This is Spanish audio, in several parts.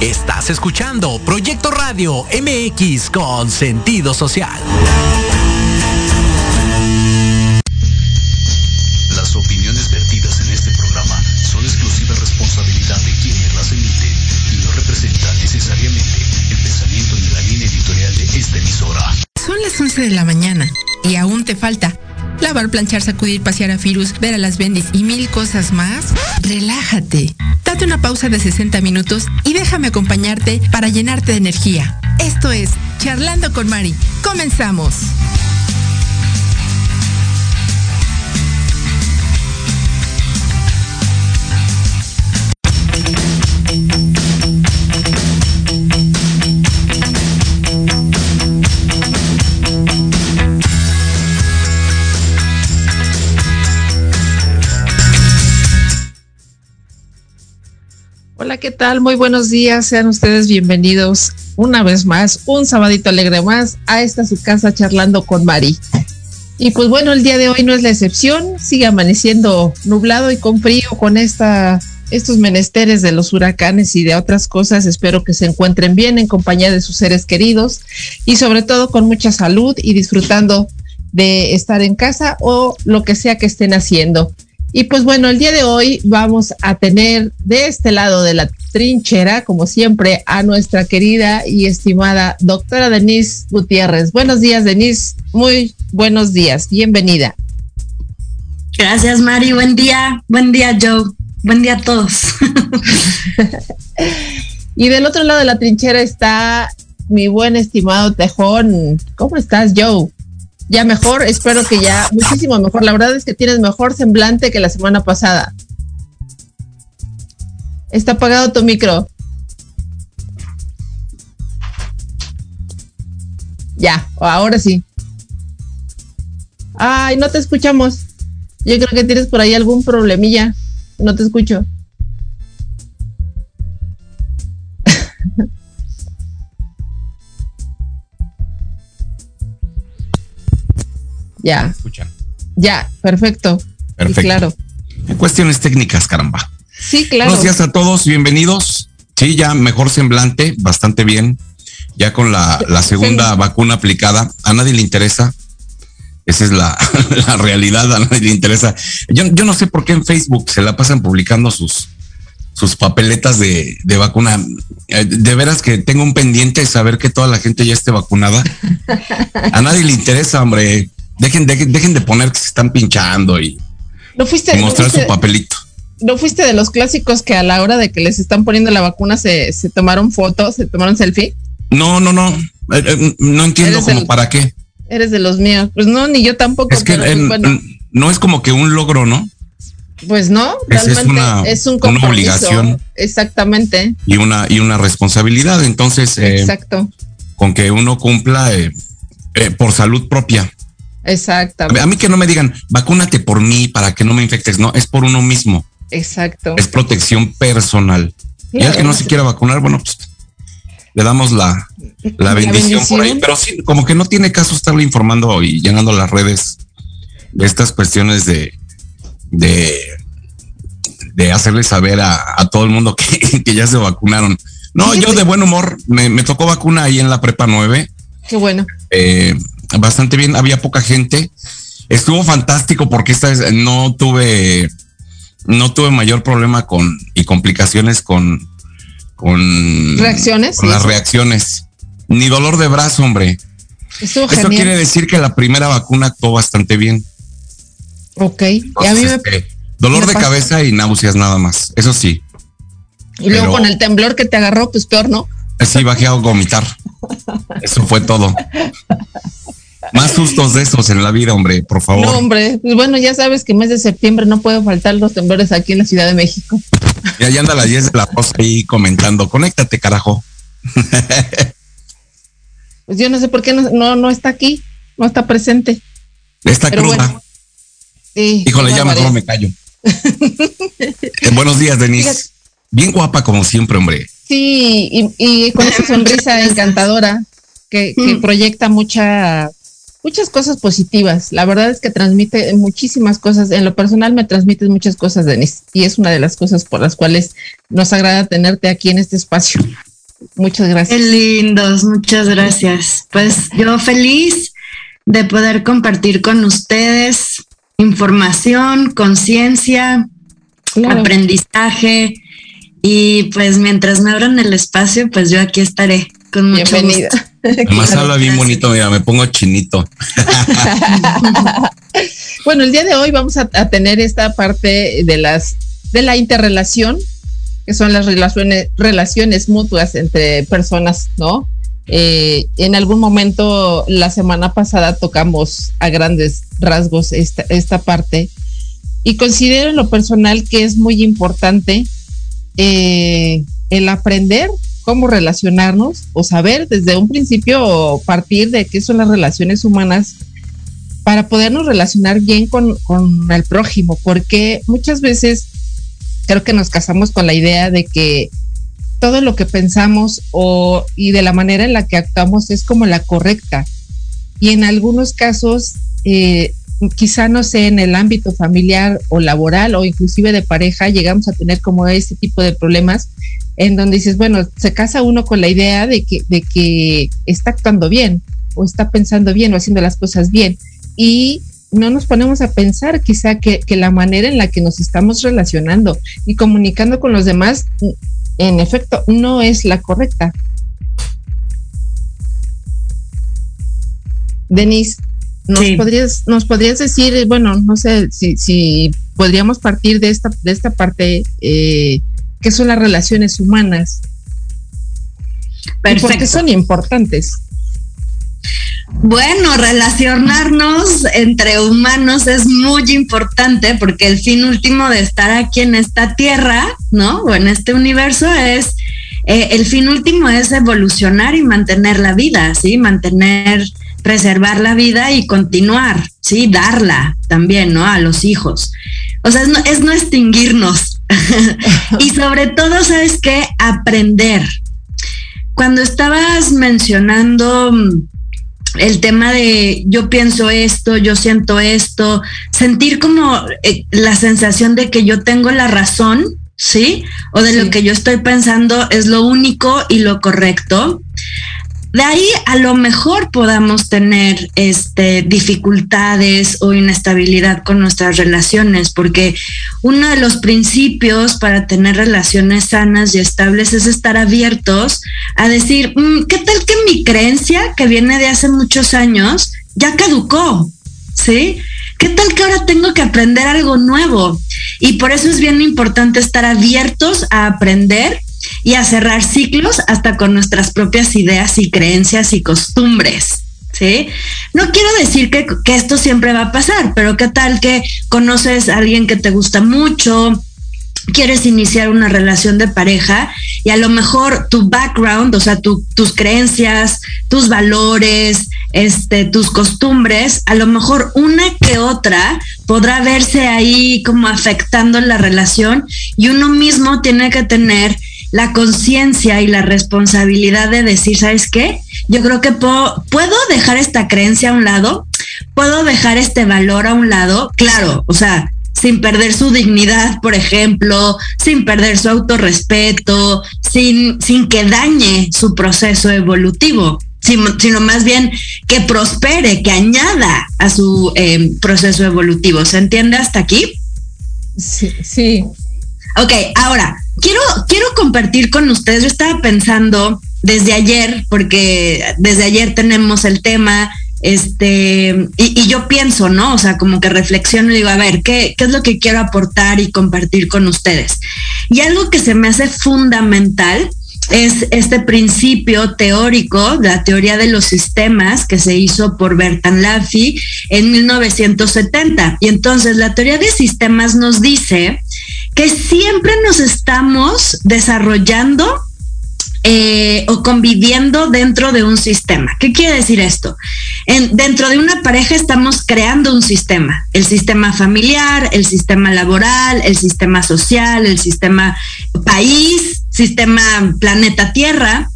Estás escuchando Proyecto Radio MX con sentido social. Las opiniones vertidas en este programa son exclusiva responsabilidad de quienes las emiten y no representan necesariamente el pensamiento ni la línea editorial de esta emisora. Son las 11 de la mañana y aún te falta lavar, planchar, sacudir, pasear a Firus, ver a las bendis y mil cosas más, relájate. Date una pausa de 60 minutos y déjame acompañarte para llenarte de energía. Esto es Charlando con Mari. Comenzamos. ¿Qué tal? Muy buenos días. Sean ustedes bienvenidos una vez más, un sabadito alegre más a esta su casa charlando con Mari. Y pues bueno, el día de hoy no es la excepción. Sigue amaneciendo nublado y con frío con esta estos menesteres de los huracanes y de otras cosas. Espero que se encuentren bien en compañía de sus seres queridos y sobre todo con mucha salud y disfrutando de estar en casa o lo que sea que estén haciendo. Y pues bueno, el día de hoy vamos a tener de este lado de la trinchera, como siempre, a nuestra querida y estimada doctora Denise Gutiérrez. Buenos días, Denise. Muy buenos días. Bienvenida. Gracias, Mari. Buen día. Buen día, Joe. Buen día a todos. y del otro lado de la trinchera está mi buen estimado Tejón. ¿Cómo estás, Joe? Ya mejor, espero que ya muchísimo mejor. La verdad es que tienes mejor semblante que la semana pasada. Está apagado tu micro. Ya, ahora sí. Ay, no te escuchamos. Yo creo que tienes por ahí algún problemilla. No te escucho. Ya. escuchan? Ya, perfecto. Perfecto. claro. En cuestiones técnicas, caramba. Sí, claro. Buenos días a todos, bienvenidos. Sí, ya mejor semblante, bastante bien. Ya con la, segunda vacuna aplicada, a nadie le interesa. Esa es la, realidad, a nadie le interesa. Yo, yo no sé por qué en Facebook se la pasan publicando sus, sus papeletas de, de, vacuna. Eh, de veras que tengo un pendiente de saber que toda la gente ya esté vacunada. A nadie le interesa, hombre. Dejen, dejen, de poner que se están pinchando y, no fuiste, mostrar su papelito. ¿No fuiste de los clásicos que a la hora de que les están poniendo la vacuna se, tomaron fotos, se tomaron selfie? No, no, no. Eh, eh, no entiendo como para qué. Eres de los míos. Pues no, ni yo tampoco. Es que no es como que un logro, ¿no? Pues no, realmente es, una, una obligación. Exactamente. Y una, y una responsabilidad. Entonces, eh, Exacto. con que uno cumpla por salud propia. Exactamente. A mí que no me digan, vacúnate por mí para que no me infectes. No, es por uno mismo. Exacto. Es protección personal. y al que no se quiera vacunar, bueno, pues le damos la, la, bendición, por ahí. Pero sí, como que no tiene caso estarle informando y llenando las redes de estas cuestiones de, de, de hacerle saber a, todo el mundo que, que, ya se vacunaron. No, yo de buen humor, me, me tocó vacuna ahí en la prepa 9. Qué bueno. Eh, bastante bien, había poca gente. Estuvo fantástico porque esta vez no tuve, no tuve mayor problema con y complicaciones con, con reacciones. Con las reacciones. Ni dolor de brazo, hombre. Eso quiere decir que la primera vacuna actuó bastante bien. Ok. y a mí este, dolor de cabeza y náuseas nada más. Eso sí. Y luego con el temblor que te agarró, pues peor, ¿no? Sí, bajé a vomitar. Eso fue todo. Más sustos de esos en la vida, hombre, por favor. No, hombre, pues bueno, ya sabes que mes de septiembre no puede faltar los temblores aquí en la Ciudad de México. Y ahí anda la 10 de la voz ahí comentando, conéctate, carajo. Pues yo no sé por qué no, no, está aquí, no está presente. Está cruda. Híjole, ya mejor me callo. Eh, buenos días, Denise. Bien guapa como siempre, hombre. Sí, y, con esa sonrisa encantadora que, que proyecta mucha muchas cosas positivas. La verdad es que transmite muchísimas cosas. En lo personal me transmites muchas cosas, Denise, y es una de las cosas por las cuales nos agrada tenerte aquí en este espacio. Muchas gracias. Qué lindos, muchas gracias. Pues yo feliz de poder compartir con ustedes información, conciencia, aprendizaje y pues mientras me abran el espacio, pues yo aquí estaré con mucho Bienvenida. Más habla bien bonito, mira, me pongo chinito. bueno, el día de hoy vamos a, tener esta parte de las de la interrelación, que son las relaciones, relaciones mutuas entre personas, ¿no? Eh, en algún momento la semana pasada tocamos a grandes rasgos esta, esta parte y considero en lo personal que es muy importante eh, el aprender cómo relacionarnos o saber desde un principio partir de qué son las relaciones humanas para podernos relacionar bien con, con el prójimo, porque muchas veces creo que nos casamos con la idea de que todo lo que pensamos o y de la manera en la que actuamos es como la correcta. Y en algunos casos, eh, quizá no sé, en el ámbito familiar o laboral o inclusive de pareja, llegamos a tener como este tipo de problemas en donde dices, bueno, se casa uno con la idea de que, de que está actuando bien o está pensando bien o haciendo las cosas bien. Y no nos ponemos a pensar quizá que, que, la manera en la que nos estamos relacionando y comunicando con los demás, en efecto, no es la correcta. Denise, ¿nos, podrías, ¿nos podrías decir, bueno, no sé si, si podríamos partir de esta, de esta parte, eh, qué son las relaciones humanas? Perfecto. son importantes? Bueno, relacionarnos entre humanos es muy importante porque el fin último de estar aquí en esta tierra, ¿no? O en este universo es, eh, el fin último es evolucionar y mantener la vida, ¿sí? Mantener, preservar la vida y continuar, ¿sí? Darla también, ¿no? A los hijos. O sea, es no, es no extinguirnos. y sobre todo, ¿sabes qué? Aprender. Cuando estabas mencionando el tema de yo pienso esto, yo siento esto, sentir como eh, la sensación de que yo tengo la razón, ¿sí? O de lo que yo estoy pensando es lo único y lo correcto de ahí a lo mejor podamos tener este, dificultades o inestabilidad con nuestras relaciones, porque uno de los principios para tener relaciones sanas y estables es estar abiertos a decir, mm, ¿qué tal que mi creencia que viene de hace muchos años ya caducó? ¿Sí? ¿Qué tal que ahora tengo que aprender algo nuevo? Y por eso es bien importante estar abiertos a aprender y a cerrar ciclos hasta con nuestras propias ideas y creencias y costumbres. ¿Sí? No quiero decir que, que esto siempre va a pasar, pero qué tal que conoces a alguien que te gusta mucho, quieres iniciar una relación de pareja y a lo mejor tu background, o sea, tus creencias, tus valores, este, tus costumbres, a lo mejor una que otra podrá verse ahí como afectando la relación y uno mismo tiene que tener la conciencia y la responsabilidad de decir, ¿sabes qué? Yo creo que puedo, dejar esta creencia a un lado, puedo dejar este valor a un lado, claro, o sea, sin perder su dignidad, por ejemplo, sin perder su autorrespeto, sin, sin que dañe su proceso evolutivo, sino, más bien que prospere, que añada a su eh, proceso evolutivo. ¿Se entiende hasta aquí? Sí, sí, Ok, ahora, quiero, quiero compartir con ustedes, yo estaba pensando desde ayer, porque desde ayer tenemos el tema, este, y, yo pienso, ¿no? O sea, como que reflexiono y digo, a ver, ¿qué, ¿qué es lo que quiero aportar y compartir con ustedes? Y algo que se me hace fundamental es este principio teórico, la teoría de los sistemas que se hizo por Bertan Laffy en 1970. Y entonces la teoría de sistemas nos dice que siempre nos estamos desarrollando eh, o conviviendo dentro de un sistema. ¿Qué quiere decir esto? En, dentro de una pareja estamos creando un sistema, el sistema familiar, el sistema laboral, el sistema social, el sistema país, sistema planeta Tierra.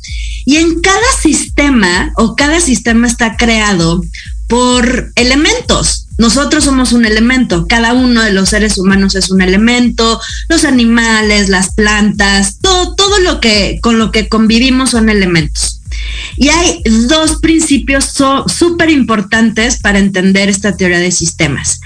Y en cada sistema o cada sistema está creado por elementos, nosotros somos un elemento, cada uno de los seres humanos es un elemento, los animales, las plantas, todo, todo lo que con lo que convivimos son elementos. Y hay dos principios súper importantes para entender esta teoría de sistemas.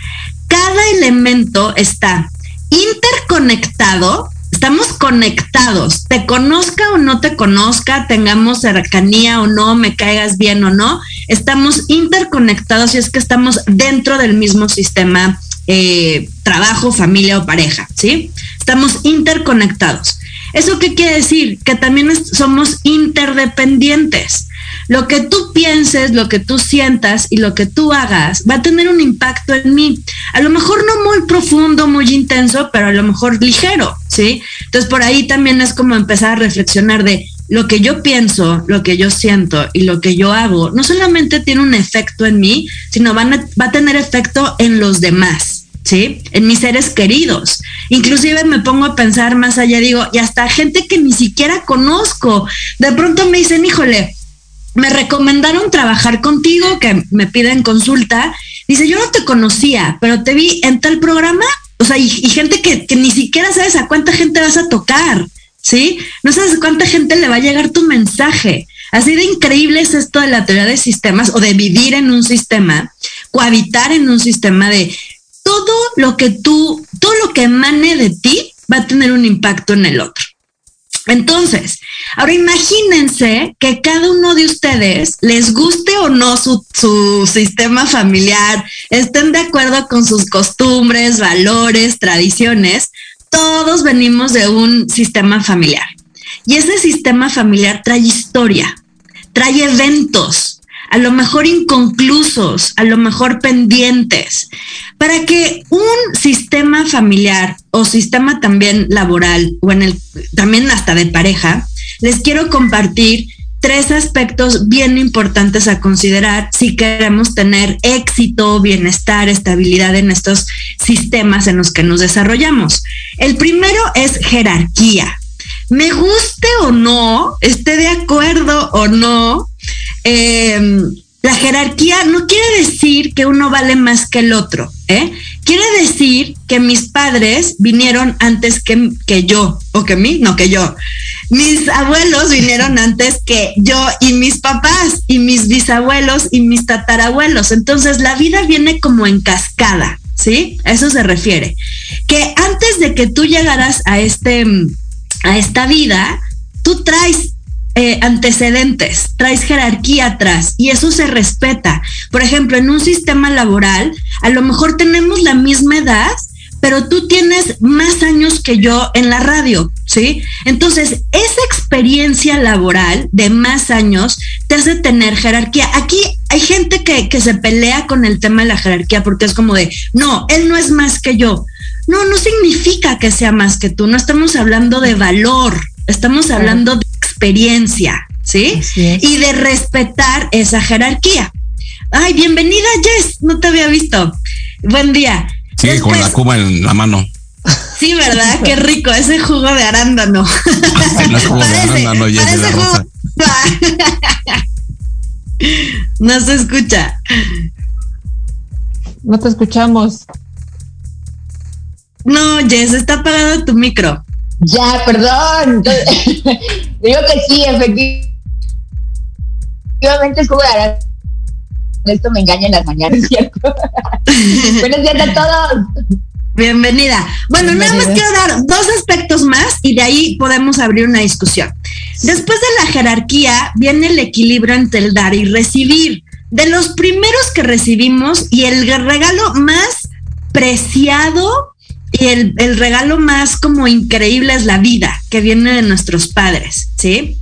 Cada elemento está interconectado estamos conectados, te conozca o no te conozca, tengamos cercanía o no, me caigas bien o no, estamos interconectados y es que estamos dentro del mismo sistema eh, trabajo, familia o pareja, ¿sí? Estamos interconectados. ¿Eso qué quiere decir? Que también somos interdependientes. Lo que tú pienses, lo que tú sientas y lo que tú hagas va a tener un impacto en mí. A lo mejor no muy profundo, muy intenso, pero a lo mejor ligero, ¿sí? Entonces por ahí también es como empezar a reflexionar de lo que yo pienso, lo que yo siento y lo que yo hago, no solamente tiene un efecto en mí, sino va a tener efecto en los demás. ¿sí? En mis seres queridos. Inclusive me pongo a pensar más allá, digo, y hasta gente que ni siquiera conozco. De pronto me dicen, híjole, me recomendaron trabajar contigo, que me piden consulta. Dice, yo no te conocía, pero te vi en tal programa. O sea, y, gente que, que, ni siquiera sabes a cuánta gente vas a tocar, ¿sí? No sabes a cuánta gente le va a llegar tu mensaje. Así de increíble es esto de la teoría de sistemas o de vivir en un sistema, cohabitar en un sistema de todo lo que tú, todo lo que emane de ti va a tener un impacto en el otro. Entonces, ahora imagínense que cada uno de ustedes, les guste o no su, sistema familiar, estén de acuerdo con sus costumbres, valores, tradiciones, todos venimos de un sistema familiar. Y ese sistema familiar trae historia, trae eventos, a lo mejor inconclusos, a lo mejor pendientes, para que un sistema familiar o sistema también laboral o en el también hasta de pareja, les quiero compartir tres aspectos bien importantes a considerar si queremos tener éxito, bienestar, estabilidad en estos sistemas en los que nos desarrollamos. El primero es jerarquía. Me guste o no, esté de acuerdo o no, Em, la jerarquía no quiere decir que uno vale más que el otro, ¿eh? Quiere decir que mis padres vinieron antes que, que yo, o que mí, no que yo. Mis abuelos vinieron antes que yo y mis papás, y mis bisabuelos y mis tatarabuelos. Entonces la vida viene como en cascada, ¿sí? A eso se refiere. Que antes de que tú llegaras a este, a esta vida, tú traes eh, antecedentes, traes jerarquía atrás y eso se respeta. Por ejemplo, en un sistema laboral, a lo mejor tenemos la misma edad, pero tú tienes más años que yo en la radio, ¿sí? Entonces, esa experiencia laboral de más años te hace tener jerarquía. Aquí hay gente que, que se pelea con el tema de la jerarquía porque es como de, no, él no es más que yo. No, no significa que sea más que tú, no estamos hablando de valor, estamos hablando de experiencia, ¿sí? Y de respetar esa jerarquía. Ay, bienvenida Jess, no te había visto. Buen día. Sí, con la cuba en la mano. Sí, ¿verdad? Qué rico, ese jugo de arándano. no es jugo de arándano, Jess, No se escucha. No te escuchamos. No, Jess, está apagado tu micro. Ya, perdón. Digo que sí, efectivamente es como esto me engaña en las mañanas, ¿cierto? Buenos días a todos. Bienvenida. Bueno, nada más quiero dar dos aspectos más y de ahí podemos abrir una discusión. Después de la jerarquía viene el equilibrio entre el dar y recibir. De los primeros que recibimos y el regalo más preciado y el, regalo más como increíble es la vida que viene de nuestros padres, ¿sí?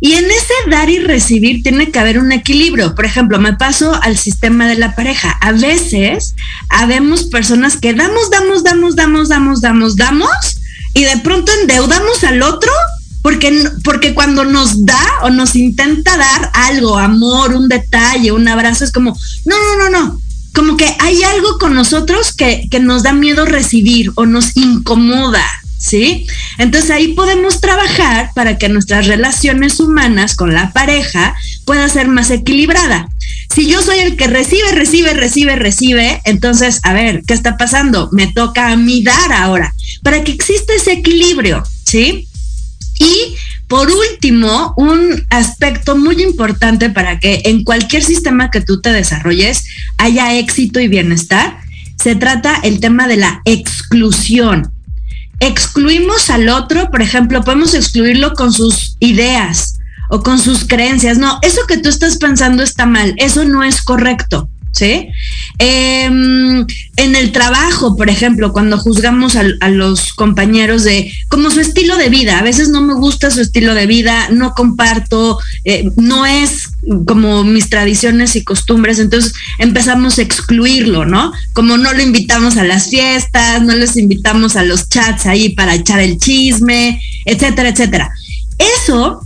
Y en ese dar y recibir tiene que haber un equilibrio. Por ejemplo, me paso al sistema de la pareja. A veces habemos personas que damos, damos, damos, damos, damos, damos, damos, y de pronto endeudamos al otro porque, porque cuando nos da o nos intenta dar algo, amor, un detalle, un abrazo, es como, no, no, no, no, como que hay algo con nosotros que, nos da miedo recibir o nos incomoda, ¿sí? Entonces ahí podemos trabajar para que nuestras relaciones humanas con la pareja pueda ser más equilibrada. Si yo soy el que recibe, recibe, recibe, recibe, entonces, a ver, ¿qué está pasando? Me toca a mí dar ahora, para que exista ese equilibrio, ¿sí? Y por último, un aspecto muy importante para que en cualquier sistema que tú te desarrolles haya éxito y bienestar, se trata el tema de la exclusión. Excluimos al otro, por ejemplo, podemos excluirlo con sus ideas o con sus creencias. No, eso que tú estás pensando está mal, eso no es correcto. ¿Sí? Em, en el trabajo, por ejemplo, cuando juzgamos a, los compañeros de como su estilo de vida, a veces no me gusta su estilo de vida, no comparto, eh, no es como mis tradiciones y costumbres, entonces empezamos a excluirlo, ¿no? Como no lo invitamos a las fiestas, no les invitamos a los chats ahí para echar el chisme, etcétera, etcétera. Eso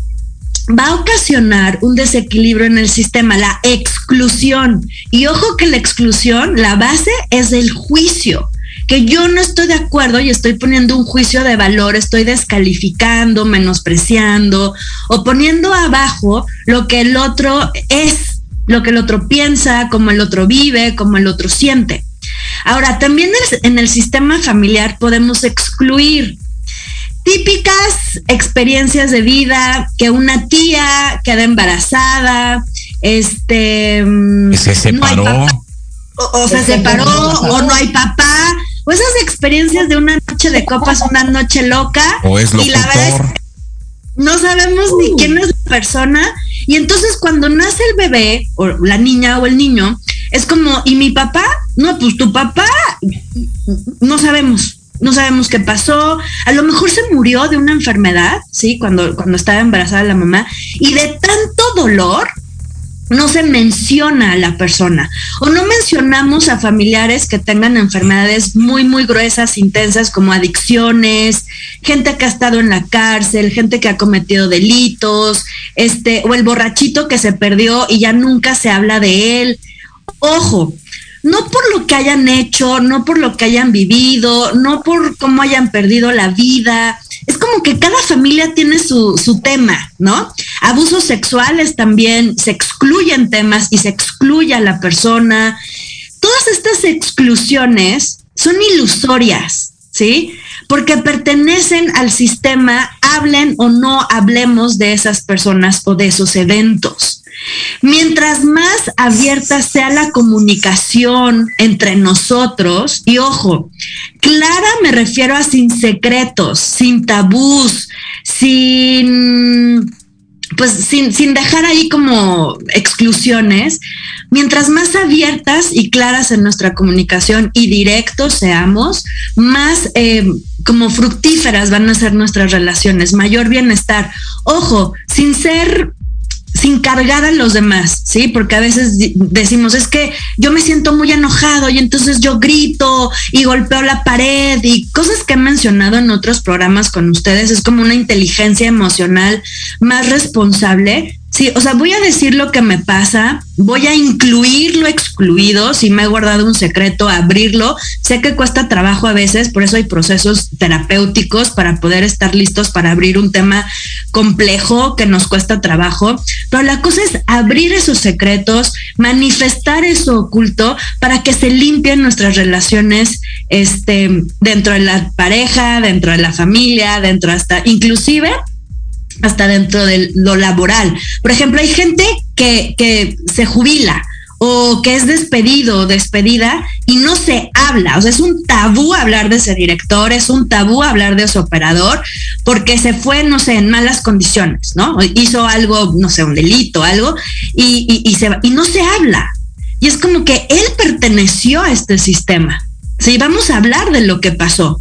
va a ocasionar un desequilibrio en el sistema, la exclusión. Y ojo que la exclusión, la base es el juicio que yo no estoy de acuerdo y estoy poniendo un juicio de valor, estoy descalificando, menospreciando o poniendo abajo lo que el otro es, lo que el otro piensa, cómo el otro vive, cómo el otro siente. Ahora, también en el sistema familiar podemos excluir típicas experiencias de vida que una tía queda embarazada, este mm, se separó. o, se separó o no hay papá, o esas experiencias de una noche de copas, una noche loca. O es y la verdad no sabemos ni quién es la persona. Y entonces cuando nace el bebé, o la niña o el niño, es como, ¿y mi papá? No, pues tu papá, no sabemos no sabemos qué pasó, a lo mejor se murió de una enfermedad, ¿sí? Cuando, cuando estaba embarazada la mamá, y de tanto dolor no se menciona a la persona o no mencionamos a familiares que tengan enfermedades muy, muy gruesas, intensas, como adicciones, gente que ha estado en la cárcel, gente que ha cometido delitos, este, o el borrachito que se perdió y ya nunca se habla de él. Ojo, no por lo que hayan hecho, no por lo que hayan vivido, no por cómo hayan perdido la vida. Es como que cada familia tiene su, su tema, ¿no? Abusos sexuales también se excluyen temas y se excluye a la persona. Todas estas exclusiones son ilusorias, ¿sí? Porque pertenecen al sistema, hablen o no hablemos de esas personas o de esos eventos. Mientras más abierta sea la comunicación entre nosotros, y ojo, clara me refiero a sin secretos, sin tabús, sin pues sin, dejar ahí como exclusiones, mientras más abiertas y claras en nuestra comunicación y directos seamos, más eh, como fructíferas van a ser nuestras relaciones, mayor bienestar. Ojo, sin ser sin cargar a los demás, ¿sí? Porque a veces decimos, es que yo me siento muy enojado y entonces yo grito y golpeo la pared y cosas que he mencionado en otros programas con ustedes, es como una inteligencia emocional más responsable Sí, o sea, voy a decir lo que me pasa, voy a incluir lo excluido, si me he guardado un secreto, abrirlo. Sé que cuesta trabajo a veces, por eso hay procesos terapéuticos para poder estar listos para abrir un tema complejo que nos cuesta trabajo. Pero la cosa es abrir esos secretos, manifestar eso oculto para que se limpien nuestras relaciones este, dentro de la pareja, dentro de la familia, dentro hasta, inclusive hasta dentro de lo laboral. Por ejemplo, hay gente que, que se jubila o que es despedido o despedida y no se habla. O sea, es un tabú hablar de ese director, es un tabú hablar de ese operador, porque se fue, no sé, en malas condiciones, ¿no? Hizo algo, no sé, un delito, algo, y, y, se, y no se habla. Y es como que él perteneció a este sistema. Sí, vamos a hablar de lo que pasó.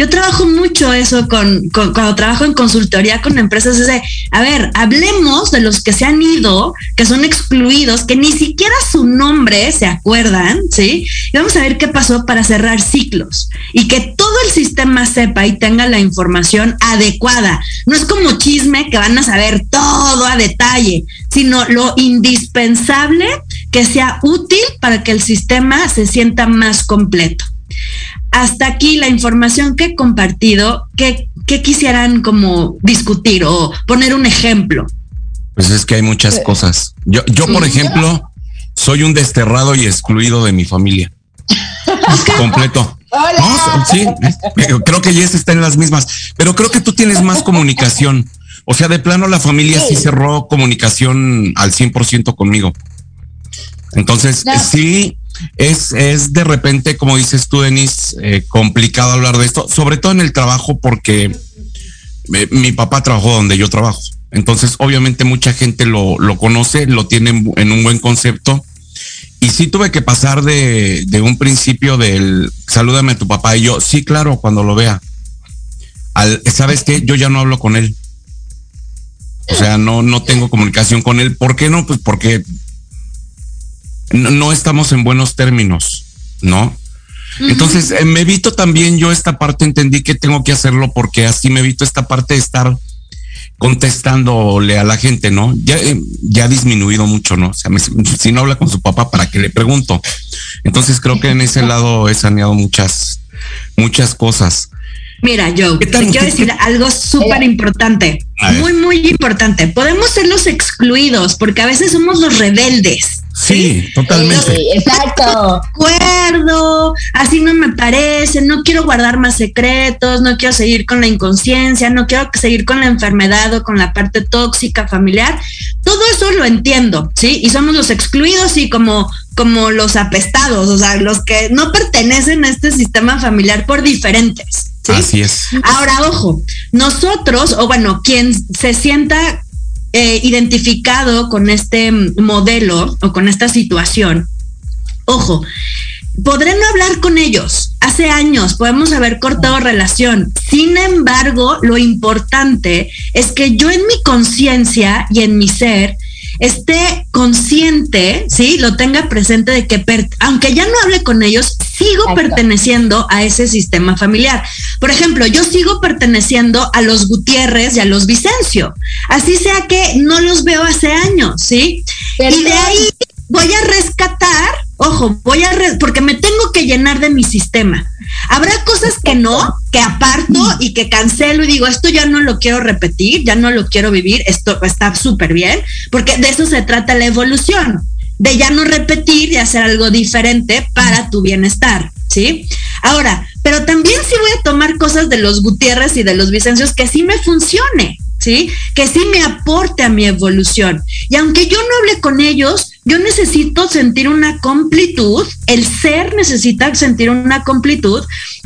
Yo trabajo mucho eso con, cuando trabajo en consultoría con empresas, es de, a ver, hablemos de los que se han ido, que son excluidos, que ni siquiera su nombre se acuerdan, ¿sí? Y vamos a ver qué pasó para cerrar ciclos y que todo el sistema sepa y tenga la información adecuada. No es como chisme que van a saber todo a detalle, sino lo indispensable que sea útil para que el sistema se sienta más completo. Hasta aquí la información que he compartido, ¿qué, qué quisieran como discutir o poner un ejemplo? Pues es que hay muchas cosas. Yo, yo por ejemplo, soy un desterrado y excluido de mi familia. Completo. No, sí, creo que Jess está en las mismas, pero creo que tú tienes más comunicación. O sea, de plano la familia sí, cerró comunicación al 100% conmigo. Entonces, sí, es, es de repente, como dices tú, Denis, eh, complicado hablar de esto, sobre todo en el trabajo porque mi papá trabajó donde yo trabajo. Entonces, obviamente mucha gente lo, lo conoce, lo tiene en un buen concepto. Y sí tuve que pasar de, de un principio del salúdame a tu papá y yo, sí, claro, cuando lo vea. Al, ¿Sabes qué? Yo ya no hablo con él. O sea, no, no tengo comunicación con él. ¿Por qué no? Pues porque no, no estamos en buenos términos, ¿no? Entonces, eh, me evito también yo esta parte, entendí que tengo que hacerlo porque así me evito esta parte de estar contestándole a la gente, ¿no? Ya, eh, ya ha disminuido mucho, ¿no? O sea, me, si no habla con su papá, ¿para qué le pregunto? Entonces creo que en ese lado he saneado muchas, muchas cosas. Mira, te quiero decir algo súper importante, muy, muy importante. Podemos ser los excluidos porque a veces somos los rebeldes. Sí, totalmente. Sí, exacto. acuerdo, así no me parece, no quiero guardar más secretos, no quiero seguir con la inconsciencia, no quiero seguir con la enfermedad o con la parte tóxica familiar. Todo eso lo entiendo, ¿sí? Y somos los excluidos y como como los apestados, o sea, los que no pertenecen a este sistema familiar por diferentes. ¿sí? Así es. Ahora, ojo, nosotros, o bueno, quien se sienta eh, identificado con este modelo o con esta situación, ojo, podré no hablar con ellos. Hace años podemos haber cortado relación. Sin embargo, lo importante es que yo en mi conciencia y en mi ser esté consciente, ¿sí? Lo tenga presente de que, aunque ya no hable con ellos, sigo perteneciendo a ese sistema familiar. Por ejemplo, yo sigo perteneciendo a los Gutiérrez y a los Vicencio. Así sea que no los veo hace años, ¿sí? Y de ahí voy a rescatar, ojo, voy a, porque me tengo que llenar de mi sistema. Habrá cosas que no, que aparto y que cancelo y digo, esto ya no lo quiero repetir, ya no lo quiero vivir, esto está súper bien, porque de eso se trata la evolución, de ya no repetir y hacer algo diferente para tu bienestar, ¿sí? Ahora, pero también sí voy a tomar cosas de los Gutiérrez y de los Vicencios que sí me funcione, ¿sí? Que sí me aporte a mi evolución. Y aunque yo no hable con ellos, yo necesito sentir una completud, el ser necesita sentir una completud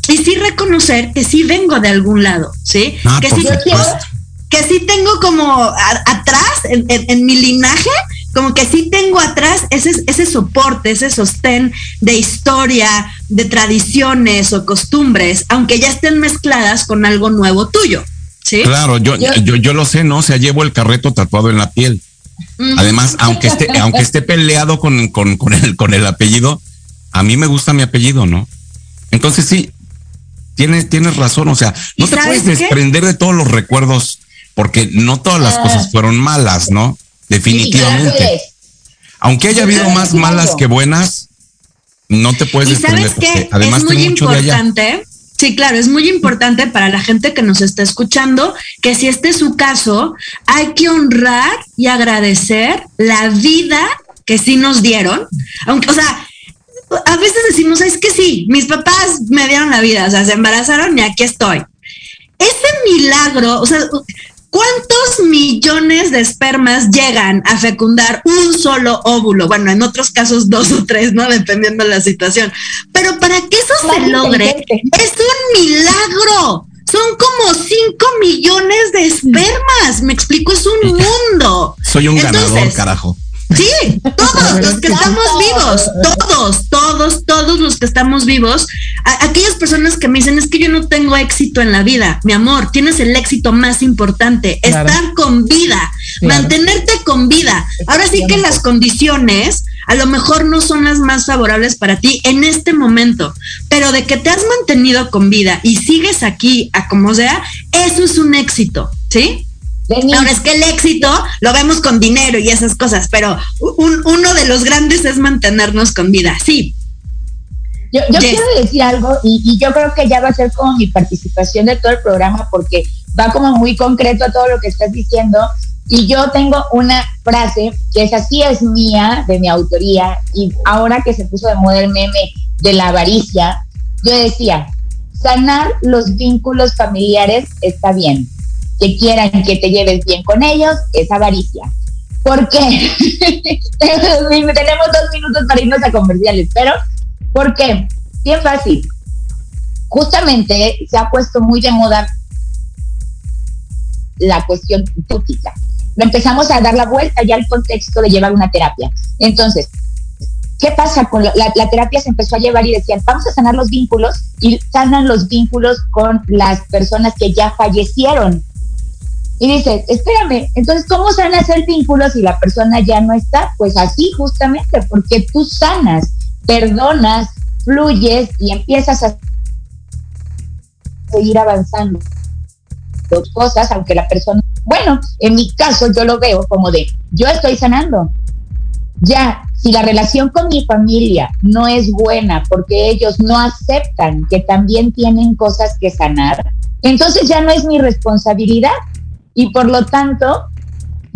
y sí reconocer que sí vengo de algún lado, ¿sí? Ah, que, sí supuesto. que sí tengo como a- atrás, en, en- en mi linaje, como que sí tengo atrás ese, ese soporte, ese sostén de historia, de tradiciones o costumbres, aunque ya estén mezcladas con algo nuevo tuyo, ¿sí? Claro, yo, yo, yo lo sé, ¿no? O sea, llevo el carreto tatuado en la piel. Además, aunque esté, aunque esté peleado con, con, con, el, con el apellido, a mí me gusta mi apellido, ¿no? Entonces sí, tienes, tienes razón. O sea, no ¿Y te puedes qué? desprender de todos los recuerdos, porque no todas las Ah. cosas fueron malas, ¿no? Definitivamente. Sí, Aunque haya habido más malas que buenas, no te puedes Y desprender. sabes que porque además es muy importante. Sí, claro, es muy importante para la gente que nos está escuchando que si este es su caso, hay que honrar y agradecer la vida que sí nos dieron. Aunque, o sea, a veces decimos, es que sí, mis papás me dieron la vida, o sea, se embarazaron y aquí estoy. Ese milagro, o sea, ¿cuántos millones de espermas llegan a fecundar un solo óvulo? Bueno, en otros casos dos o tres, ¿no? Dependiendo de la situación. Pero para que eso Más se logre, es un milagro. Son como cinco millones de espermas. Me explico, es un mundo. Soy un ganador, carajo. Sí, todos los que estamos vivos, todos, todos, todos los que estamos vivos, a- aquellas personas que me dicen es que yo no tengo éxito en la vida, mi amor, tienes el éxito más importante, Claro. estar con vida, Claro. mantenerte con vida. Ahora sí que las condiciones a lo mejor no son las más favorables para ti en este momento, pero de que te has mantenido con vida y sigues aquí a como sea, eso es un éxito, ¿sí? Denise, Ahora es que el éxito lo vemos con dinero y esas cosas, pero un- uno de los grandes es mantenernos con vida. Sí, Yo, yo quiero decir algo y, y, yo creo que ya va a ser como mi participación de todo el programa porque va como muy concreto a todo lo que estás diciendo. Y yo tengo una frase que es así, es mía, de mi autoría, y ahora que se puso de moda el meme de la avaricia, yo decía, sanar los vínculos familiares está bien. Que quieran que te lleves bien con ellos es avaricia. ¿Por qué? Tenemos dos minutos para irnos a comerciales, pero ¿por qué? Bien fácil. Justamente se ha puesto muy de moda la cuestión tóxica. Lo empezamos a dar la vuelta ya al contexto de llevar una terapia. Entonces, ¿qué pasa? Con la, la, terapia se empezó a llevar y decían, vamos a sanar los vínculos y sanan los vínculos con las personas que ya fallecieron. Y dice, espérame, entonces, ¿cómo sanas el vínculo si la persona ya no está? Pues así justamente, porque tú sanas, perdonas, fluyes y empiezas a seguir avanzando. Dos cosas, aunque la persona, bueno, en mi caso yo lo veo como de, yo estoy sanando. Ya, si la relación con mi familia no es buena porque ellos no aceptan que también tienen cosas que sanar, entonces ya no es mi responsabilidad y por lo tanto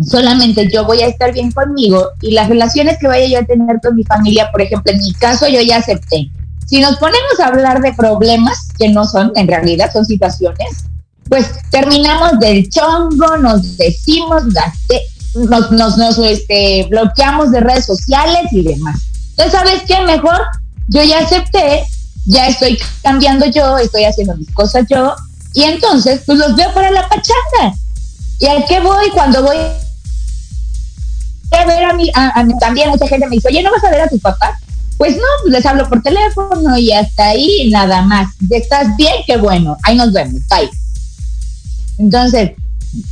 solamente yo voy a estar bien conmigo y las relaciones que vaya yo a tener con mi familia, por ejemplo, en mi caso yo ya acepté. Si nos ponemos a hablar de problemas que no son, en realidad son situaciones, pues terminamos del chongo, nos decimos, nos, nos, nos este, bloqueamos de redes sociales y demás. Entonces, ¿sabes qué? Mejor yo ya acepté, ya estoy cambiando yo, estoy haciendo mis cosas yo, y entonces, pues los veo para la pachanga. ¿Y a qué voy cuando voy a ver a mí, a, también mucha gente me dice, oye, ¿no vas a ver a tu papá? Pues no, pues les hablo por teléfono y hasta ahí nada más. ¿Estás bien? Qué bueno, ahí nos vemos, bye. Entonces,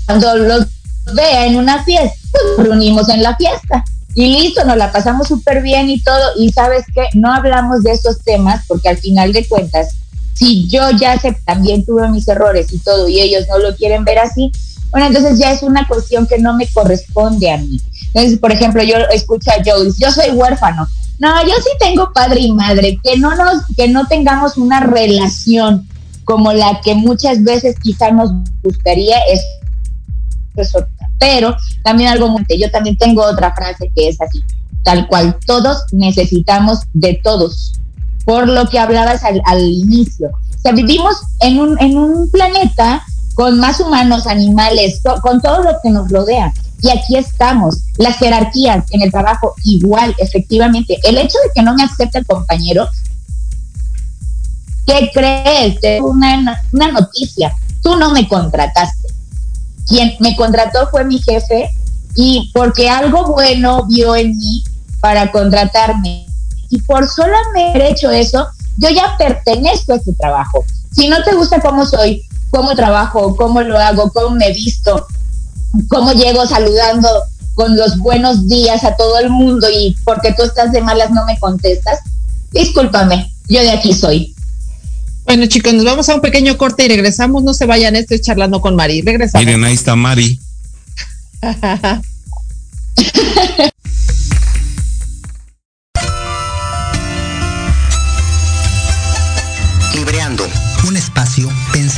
cuando los vea en una fiesta, pues nos reunimos en la fiesta y listo, nos la pasamos súper bien y todo. Y sabes que no hablamos de esos temas porque al final de cuentas, si yo ya sé, también tuve mis errores y todo y ellos no lo quieren ver así, bueno, entonces ya es una cuestión que no me corresponde a mí. Entonces, por ejemplo, yo escucho a Joe, yo soy huérfano. No, yo sí tengo padre y madre, que no nos, que no tengamos una relación como la que muchas veces quizá nos gustaría es pero también algo muy, yo también tengo otra frase que es así, tal cual, todos necesitamos de todos, por lo que hablabas al, al inicio. O sea, vivimos en un, en un planeta con más humanos, animales, con todo lo que nos rodea. Y aquí estamos. Las jerarquías en el trabajo, igual, efectivamente. El hecho de que no me acepte el compañero, ¿qué crees? Una, una noticia. Tú no me contrataste. Quien me contrató fue mi jefe y porque algo bueno vio en mí para contratarme. Y por solamente haber hecho eso, yo ya pertenezco a este trabajo. Si no te gusta cómo soy, cómo trabajo, cómo lo hago, cómo me visto, cómo llego saludando con los buenos días a todo el mundo y porque tú estás de malas no me contestas, discúlpame, yo de aquí soy. Bueno, chicos, nos vamos a un pequeño corte y regresamos. No se vayan, estoy charlando con Mari. Regresamos. Miren, ahí está Mari.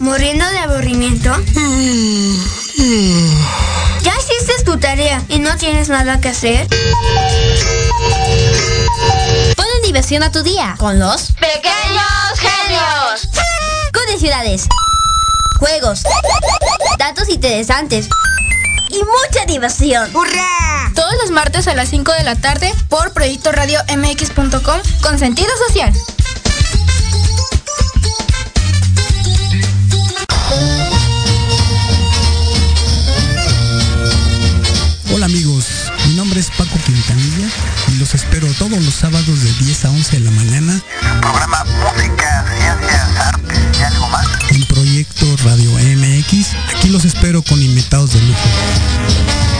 ¿Muriendo de aburrimiento? ¿Ya hiciste tu tarea y no tienes nada que hacer? Pon diversión a tu día con los pequeños genios. Curiosidades, juegos, datos interesantes y mucha diversión. ¡Hurra! Todos los martes a las 5 de la tarde por Proyecto Radio MX.com con sentido social. Y los espero todos los sábados de 10 a 11 de la mañana. Programa Música, Ciencias, Arte y algo más. En Proyecto Radio MX. Aquí los espero con invitados de lujo.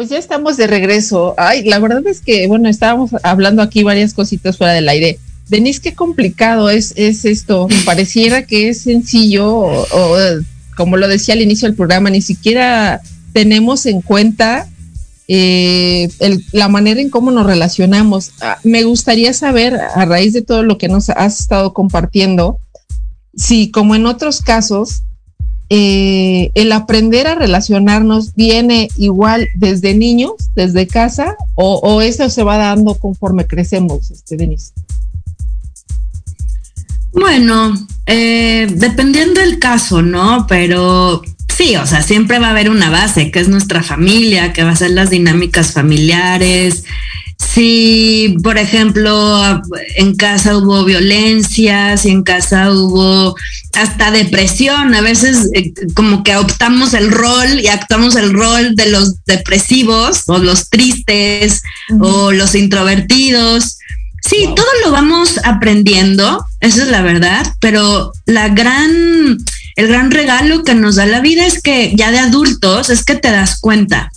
Pues ya estamos de regreso. Ay, la verdad es que, bueno, estábamos hablando aquí varias cositas fuera del aire. Denise, qué complicado es, es esto. Pareciera que es sencillo, o, como lo decía al inicio del programa, ni siquiera tenemos en cuenta eh, la manera en cómo nos relacionamos. Ah, me gustaría saber, a raíz de todo lo que nos has estado compartiendo, si como en otros casos, eh, el aprender a relacionarnos viene igual desde niños, desde casa, o, eso se va dando conforme crecemos, este, Denise. Bueno, eh, dependiendo del caso, ¿no? Pero sí, o sea, siempre va a haber una base, que es nuestra familia, que va a ser las dinámicas familiares. Si, por ejemplo, en casa hubo violencia, si en casa hubo hasta depresión, a veces eh, como que optamos el rol y actuamos el rol de los depresivos o los tristes uh -huh. o los introvertidos. Sí, wow. todo lo vamos aprendiendo, eso es la verdad, pero la gran, el gran regalo que nos da la vida es que ya de adultos es que te das cuenta.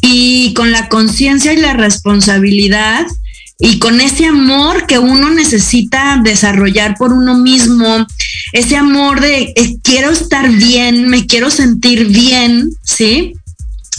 Y con la conciencia y la responsabilidad y con ese amor que uno necesita desarrollar por uno mismo, ese amor de eh, quiero estar bien, me quiero sentir bien, ¿sí?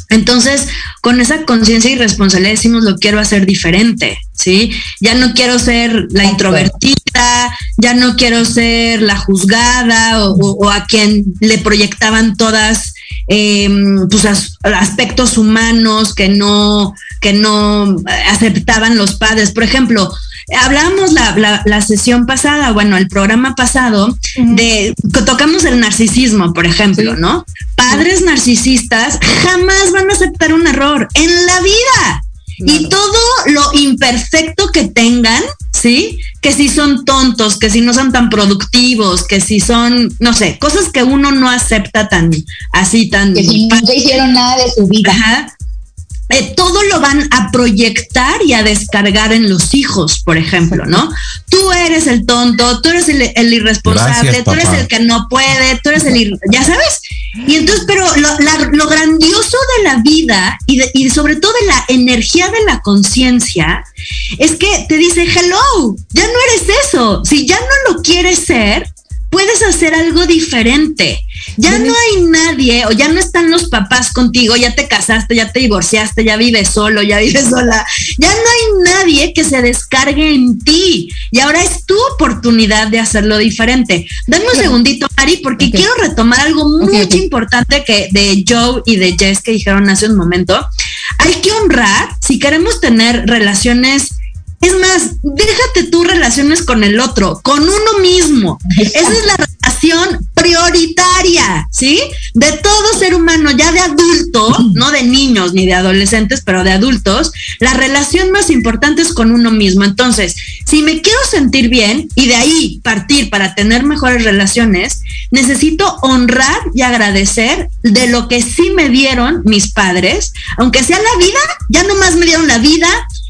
Entonces, con esa conciencia y responsabilidad decimos lo quiero hacer diferente, ¿sí? Ya no quiero ser la introvertida, ya no quiero ser la juzgada o, o, o a quien le proyectaban todas eh, pues, as, aspectos humanos que no, que no aceptaban los padres. Por ejemplo, hablamos la, la, la, sesión pasada, bueno, el programa pasado, uh -huh. de tocamos el narcisismo, por ejemplo, sí. ¿no? Padres narcisistas jamás van a aceptar un error en la vida. Claro. Y todo lo imperfecto que tengan, ¿sí? Que si son tontos, que si no son tan productivos, que si son, no sé, cosas que uno no acepta tan así, tan... Que si no hicieron nada de su vida. Ajá eh, todo lo van a proyectar y a descargar en los hijos, por ejemplo, ¿no? Tú eres el tonto, tú eres el, el irresponsable, Gracias, tú eres el que no puede, tú eres el, ir, ya sabes. Y entonces, pero lo, la, lo grandioso de la vida y, de, y, sobre todo de la energía de la conciencia es que te dice, hello, ya no eres eso. Si ya no lo quieres ser, puedes hacer algo diferente. Ya no hay nadie o ya no están los papás contigo, ya te casaste, ya te divorciaste, ya vives solo, ya vives sola. Ya no hay nadie que se descargue en ti y ahora es tu oportunidad de hacerlo diferente. Dame un segundito, Mari, porque okay. quiero retomar algo muy okay, okay. importante que de Joe y de Jess que dijeron hace un momento. Hay que honrar si queremos tener relaciones es más, déjate tú relaciones con el otro, con uno mismo. Esa es la prioritaria, ¿sí? De todo ser humano, ya de adulto, no de niños ni de adolescentes, pero de adultos, la relación más importante es con uno mismo. Entonces, si me quiero sentir bien y de ahí partir para tener mejores relaciones, necesito honrar y agradecer de lo que sí me dieron mis padres, aunque sea la vida, ya nomás me dieron la vida,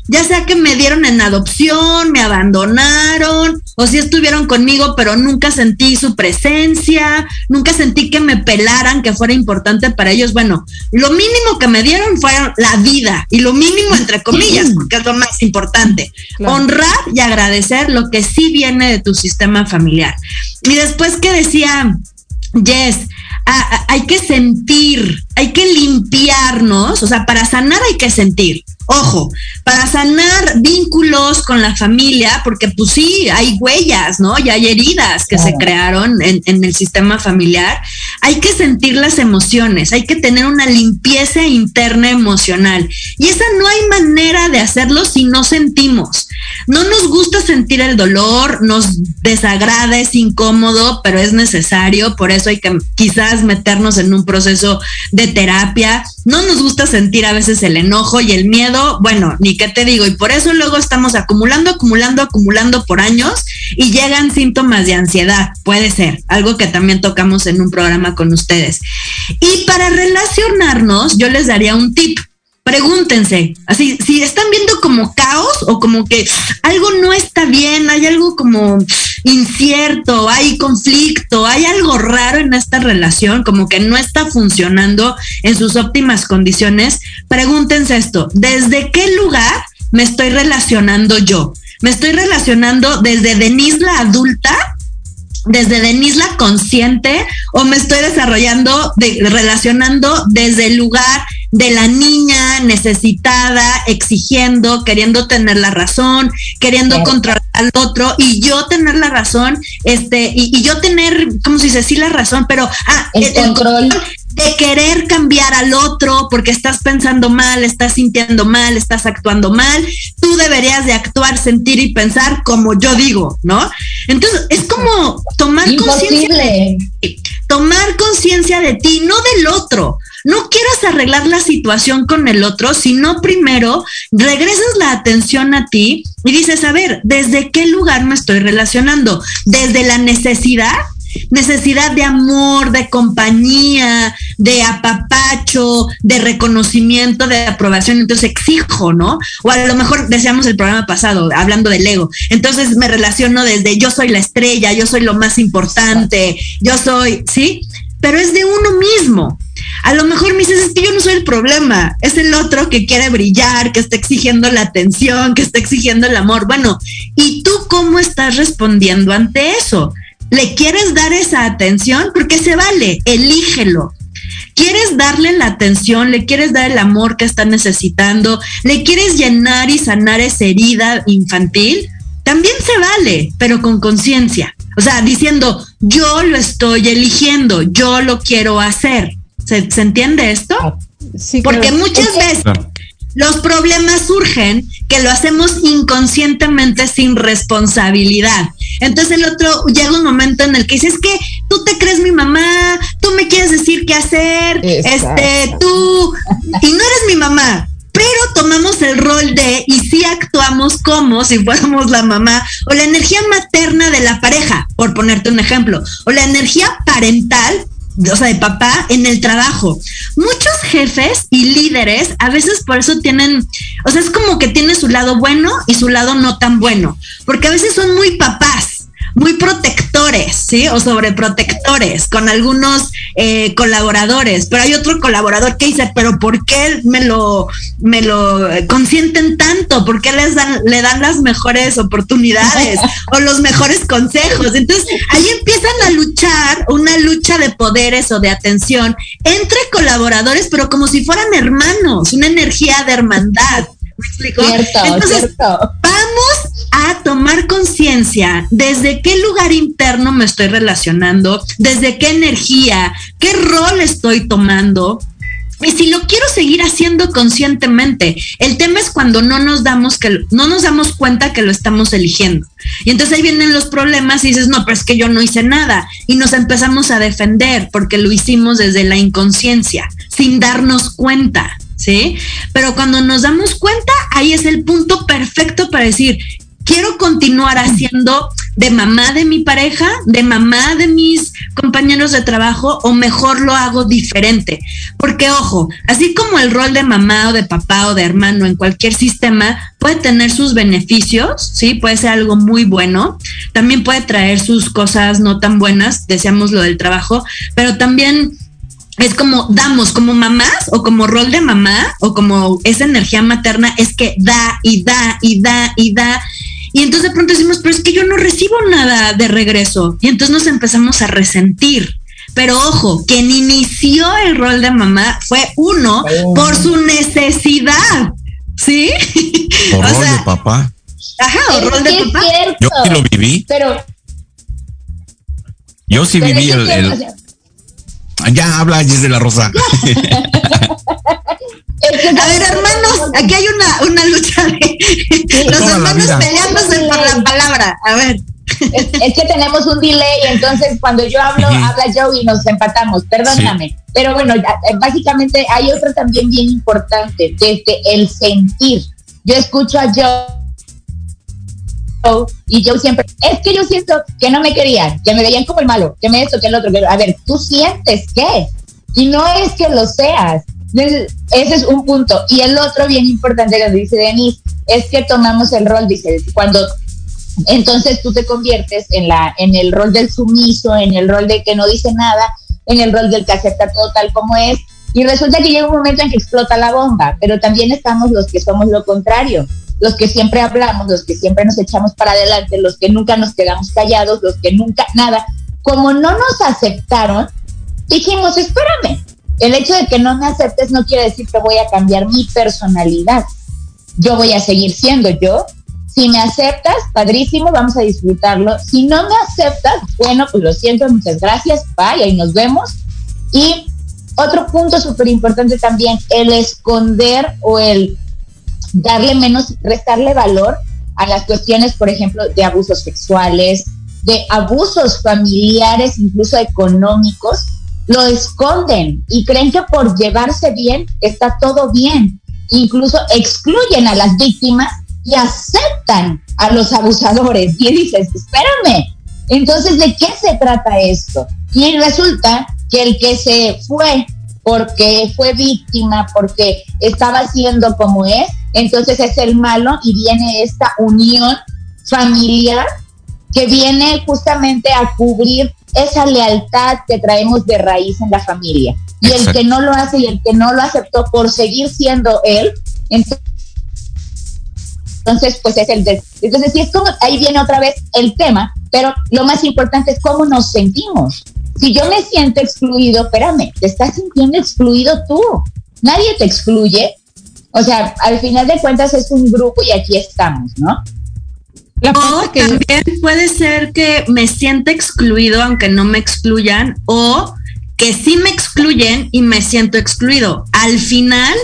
ya sea que me dieron en adopción, me abandonaron, o si estuvieron conmigo, pero nunca sentí su presencia, nunca sentí que me pelaran, que fuera importante para ellos. Bueno, lo mínimo que me dieron fue la vida, y lo mínimo entre comillas, porque es lo más importante. Honrar y agradecer lo que sí viene de tu sistema familiar. Y después que decía, Yes, hay que sentir, hay que limpiarnos, o sea, para sanar hay que sentir. Ojo, para sanar vínculos con la familia, porque pues sí, hay huellas, ¿no? Y hay heridas que se crearon en, en, el sistema familiar. Hay que sentir las emociones, hay que tener una limpieza interna emocional. Y esa no hay manera de hacerlo si no sentimos. No nos gusta sentir el dolor, nos desagrada, es incómodo, pero es necesario. Por eso hay que quizás meternos en un proceso de terapia. No nos gusta sentir a veces el enojo y el miedo bueno, ni qué te digo, y por eso luego estamos acumulando, acumulando, acumulando por años y llegan síntomas de ansiedad, puede ser, algo que también tocamos en un programa con ustedes. Y para relacionarnos, yo les daría un tip. Pregúntense, así, si están viendo como caos o como que algo no está bien, hay algo como incierto, hay conflicto, hay algo raro en esta relación, como que no está funcionando en sus óptimas condiciones, pregúntense esto, ¿desde qué lugar me estoy relacionando yo? ¿Me estoy relacionando desde Denise la adulta? desde Denise la consciente o me estoy desarrollando, relacionando desde el lugar de la niña necesitada, exigiendo, queriendo tener la razón, queriendo controlar al otro y yo tener la razón, este, y, yo tener, ¿cómo se dice? Sí, la razón, pero ah, el, control de querer cambiar al otro porque estás pensando mal, estás sintiendo mal, estás actuando mal, tú deberías de actuar, sentir y pensar como yo digo, ¿no? Entonces, es como tomar conciencia tomar conciencia de ti, no del otro. No quieras arreglar la situación con el otro, sino primero regresas la atención a ti y dices, a ver, ¿desde qué lugar me estoy relacionando? ¿Desde la necesidad? necesidad de amor, de compañía, de apapacho, de reconocimiento, de aprobación, entonces exijo, ¿no? O a lo mejor decíamos el programa pasado, hablando del ego, entonces me relaciono desde yo soy la estrella, yo soy lo más importante, yo soy, ¿sí? Pero es de uno mismo. A lo mejor me dices, es que yo no soy el problema, es el otro que quiere brillar, que está exigiendo la atención, que está exigiendo el amor. Bueno, ¿y tú cómo estás respondiendo ante eso? ¿Le quieres dar esa atención? Porque se vale, elígelo. ¿Quieres darle la atención? ¿Le quieres dar el amor que está necesitando? ¿Le quieres llenar y sanar esa herida infantil? También se vale, pero con conciencia. O sea, diciendo, yo lo estoy eligiendo, yo lo quiero hacer. ¿Se, entiende esto? Ah, sí, Porque muchas veces los problemas surgen que lo hacemos inconscientemente sin responsabilidad. Entonces el otro llega un momento en el que dices que tú te crees mi mamá, tú me quieres decir qué hacer, este, tú, y no eres mi mamá, pero tomamos el rol de y sí actuamos como si fuéramos la mamá o la energía materna de la pareja, por ponerte un ejemplo, o la energía parental o sea, de papá en el trabajo. Muchos jefes y líderes a veces por eso tienen, o sea, es como que tiene su lado bueno y su lado no tan bueno, porque a veces son muy papás muy protectores, ¿sí? O sobreprotectores con algunos eh, colaboradores, pero hay otro colaborador que dice, pero ¿por qué me lo, me lo consienten tanto? ¿Por qué les dan, le dan las mejores oportunidades o los mejores consejos? Entonces, ahí empiezan a luchar, una lucha de poderes o de atención entre colaboradores, pero como si fueran hermanos, una energía de hermandad. ¿Me explico? Entonces, vamos a tomar conciencia desde qué lugar interno me estoy relacionando, desde qué energía, qué rol estoy tomando, y si lo quiero seguir haciendo conscientemente, el tema es cuando no nos damos que no nos damos cuenta que lo estamos eligiendo. Y entonces ahí vienen los problemas y dices, "No, pero es que yo no hice nada." Y nos empezamos a defender porque lo hicimos desde la inconsciencia, sin darnos cuenta. ¿Sí? Pero cuando nos damos cuenta, ahí es el punto perfecto para decir, quiero continuar haciendo de mamá de mi pareja, de mamá de mis compañeros de trabajo, o mejor lo hago diferente. Porque, ojo, así como el rol de mamá o de papá o de hermano en cualquier sistema puede tener sus beneficios, ¿sí? Puede ser algo muy bueno, también puede traer sus cosas no tan buenas, deseamos lo del trabajo, pero también es como damos como mamás o como rol de mamá o como esa energía materna es que da y da y da y da y entonces de pronto decimos, pero es que yo no recibo nada de regreso. Y entonces nos empezamos a resentir. Pero ojo, quien inició el rol de mamá fue uno Oh. por su necesidad. ¿Sí? Por rol de papá. Ajá, o rol de papá. cierto. Yo sí lo viví. Pero, Yo sí pero viví el, que, el- o sea, Ya habla Jess de la Rosa. A ver, hermanos, aquí hay una, una lucha de los hermanos peleándose por la palabra. A ver. es, es que tenemos un delay, entonces cuando yo hablo, habla Joe y nos empatamos, perdóname. Pero bueno, eh, básicamente hay otro también bien importante, desde el sentir. Yo escucho a Joe y Joe siempre, es que yo siento que no me querían, que me veían como el malo, que me esto, que el otro, que a ver, tú sientes qué, y no es que lo seas. Ese es un punto. Y el otro bien importante que dice Denise, es que tomamos el rol, dice, cuando entonces tú te conviertes en la en el rol del sumiso, en el rol de que no dice nada, en el rol del que acepta todo tal como es. Y resulta que llega un momento en que explota la bomba, pero también estamos los que somos lo contrario, los que siempre hablamos, los que siempre nos echamos para adelante, los que nunca nos quedamos callados, los que nunca nada. Como no nos aceptaron, dijimos, espérame, el hecho de que no me aceptes no quiere decir que voy a cambiar mi personalidad. Yo voy a seguir siendo yo. Si me aceptas, padrísimo, vamos a disfrutarlo. Si no me aceptas, bueno, pues lo siento, muchas gracias, bye, ahí nos vemos. Y otro punto súper importante también, el esconder o el darle menos, restarle valor a las cuestiones, por ejemplo, de abusos sexuales, de abusos familiares, incluso económicos, lo esconden y creen que por llevarse bien está todo bien. Incluso excluyen a las víctimas y aceptan a los abusadores. Y dices, espérame, entonces, ¿de qué se trata esto? Y resulta que el que se fue porque fue víctima, porque estaba haciendo como es, entonces es el malo y viene esta unión familiar que viene justamente a cubrir esa lealtad que traemos de raíz en la familia. Y el Exacto. que no lo hace y el que no lo aceptó por seguir siendo él, entonces entonces, pues es el de, entonces sí es como ahí viene otra vez el tema, pero lo más importante es cómo nos sentimos. Si yo me siento excluido, espérame, te estás sintiendo excluido tú. Nadie te excluye. O sea, al final de cuentas es un grupo y aquí estamos, ¿no? La O que también puede ser que me sienta excluido aunque no me excluyan o que sí me excluyen y me siento excluido. Al final,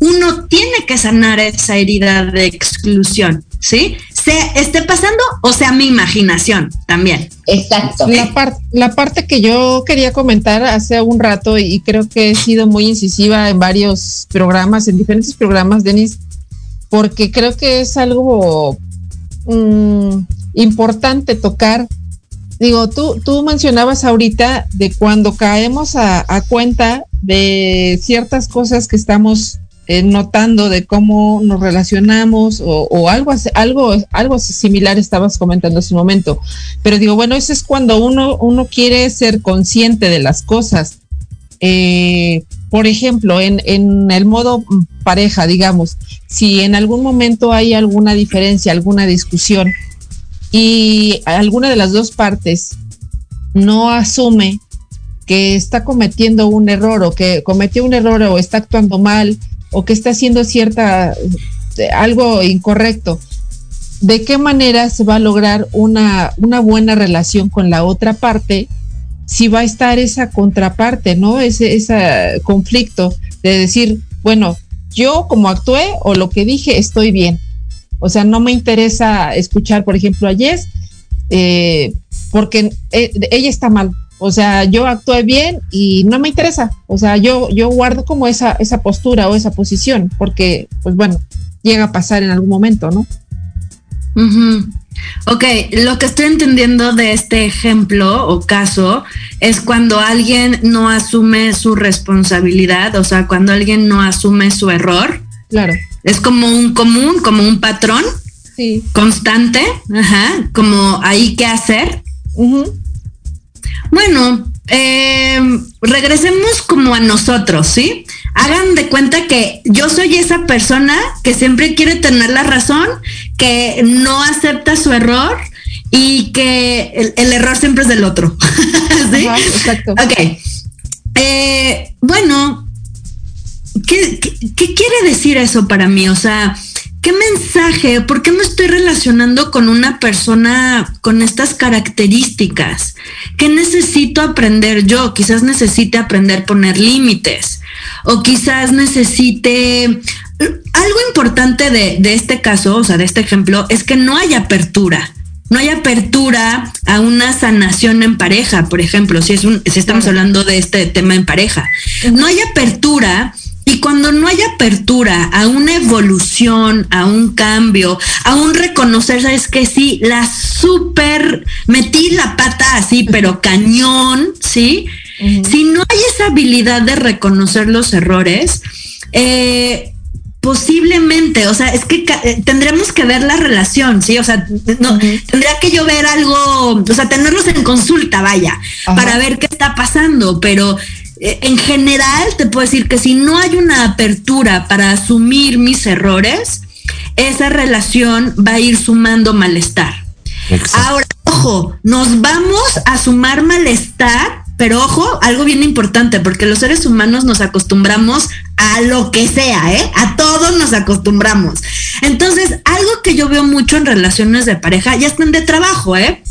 uno tiene que sanar esa herida de exclusión, ¿sí? Se esté pasando o sea mi imaginación también. Exacto. La, par- la parte que yo quería comentar hace un rato y creo que he sido muy incisiva en varios programas, en diferentes programas, Denis, porque creo que es algo mm, importante tocar. Digo, tú, tú mencionabas ahorita de cuando caemos a, a cuenta de ciertas cosas que estamos eh, notando de cómo nos relacionamos o, algo, algo, algo similar estabas comentando hace un momento. Pero digo, bueno, eso es cuando uno, uno quiere ser consciente de las cosas. Eh, por ejemplo, en, en el modo pareja, digamos, si en algún momento hay alguna diferencia, alguna discusión y alguna de las dos partes no asume que está cometiendo un error o que cometió un error o está actuando mal o que está haciendo cierta eh, algo incorrecto, ¿de qué manera se va a lograr una, una buena relación con la otra parte si va a estar esa contraparte, ¿no? Ese, ese conflicto de decir, bueno, yo como actué o lo que dije estoy bien. O sea, no me interesa escuchar, por ejemplo, a Jess, eh, porque eh, ella está mal. O sea, yo actué bien y no me interesa. O sea, yo, yo guardo como esa, esa postura o esa posición, porque, pues bueno, llega a pasar en algún momento, ¿no? Ok, lo que estoy entendiendo de este ejemplo o caso es cuando alguien no asume su responsabilidad, o sea, cuando alguien no asume su error. Claro. Es como un común, como un patrón sí. constante, ajá, como ahí qué hacer. Bueno, eh, regresemos como a nosotros, ¿sí? Hagan de cuenta que yo soy esa persona que siempre quiere tener la razón, que no acepta su error y que el, error siempre es del otro. ¿Sí? exacto. Ok. Eh, bueno, ¿qué, ¿qué quiere decir eso para mí? O sea, ¿qué mensaje? ¿Por qué me estoy relacionando con una persona con estas características? ¿Qué necesito aprender yo? Quizás necesite aprender a poner límites o quizás necesite... Algo importante de, este caso, o sea, de este ejemplo, es que no hay apertura. No hay apertura a una sanación en pareja, por ejemplo, si, es un, si estamos hablando de este tema en pareja. No hay apertura y cuando no hay apertura a una evolución, a un cambio, a un reconocer, sabes que sí, la super metí la pata así, pero cañón, ¿sí? Si no hay esa habilidad de reconocer los errores, eh, posiblemente, o sea, es que eh, tendremos que ver la relación, ¿sí? O sea, no, tendría que yo ver algo, o sea, tenerlos en consulta, vaya, para ver qué está pasando, pero en general te puedo decir que si no hay una apertura para asumir mis errores, esa relación va a ir sumando malestar. Ahora, ojo, nos vamos a sumar malestar, pero ojo, algo bien importante, porque los seres humanos nos acostumbramos a lo que sea, ¿eh? A todos nos acostumbramos. Entonces, algo que yo veo mucho en relaciones de pareja, ya están de trabajo, ¿eh?